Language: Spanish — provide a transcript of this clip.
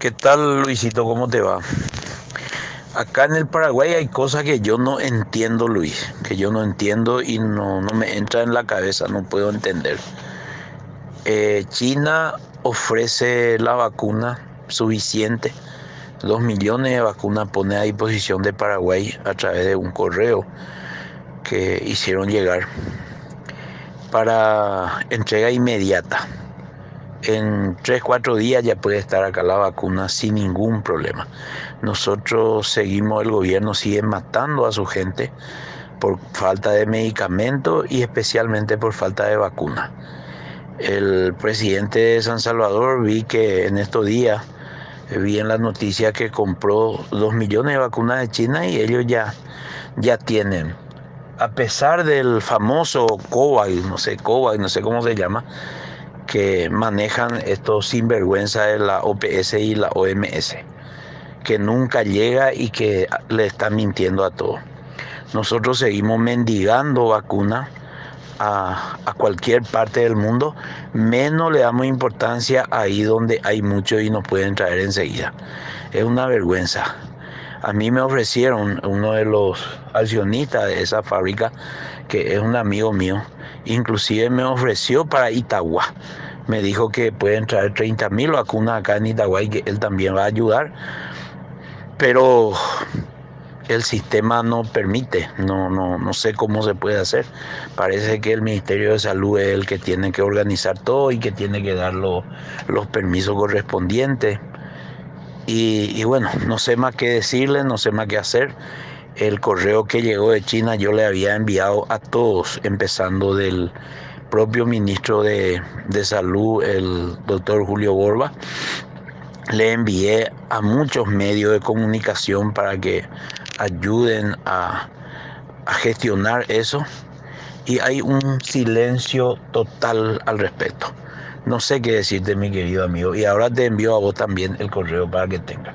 ¿Qué tal Luisito? ¿Cómo te va? Acá en el Paraguay hay cosas que yo no entiendo, Luis, que yo no entiendo y no, no me entra en la cabeza, no puedo entender. Eh, China ofrece la vacuna suficiente, dos millones de vacunas pone a disposición de Paraguay a través de un correo que hicieron llegar para entrega inmediata en 3, 4 días ya puede estar acá la vacuna sin ningún problema. Nosotros seguimos, el gobierno sigue matando a su gente por falta de medicamentos y especialmente por falta de vacuna. El presidente de San Salvador vi que en estos días, eh, vi en las noticias que compró 2 millones de vacunas de China y ellos ya, ya tienen. A pesar del famoso COVAX, no sé, COVAX, no sé cómo se llama, que manejan estos sinvergüenza de la OPS y la OMS, que nunca llega y que le están mintiendo a todos. Nosotros seguimos mendigando vacunas a, cualquier parte del mundo, menos le damos importancia ahí donde hay mucho y nos pueden traer enseguida. Es una vergüenza. A mí me ofrecieron uno de los accionistas de esa fábrica, que es un amigo mío, inclusive me ofreció para Itagua. Me dijo que pueden traer 30 mil vacunas acá en Itagua y que él también va a ayudar. Pero el sistema no permite, no, no, no sé cómo se puede hacer. Parece que el Ministerio de Salud es el que tiene que organizar todo y que tiene que dar los permisos correspondientes. Y, y, bueno, no sé más qué decirle, no sé más qué hacer. El correo que llegó de China yo le había enviado a todos, empezando del propio ministro de, de Salud, el doctor Julio Borba. Le envié a muchos medios de comunicación para que ayuden a, a gestionar eso. Y hay un silencio total al respecto. No sé qué decirte, mi querido amigo. Y ahora te envío a vos también el correo para que tengas.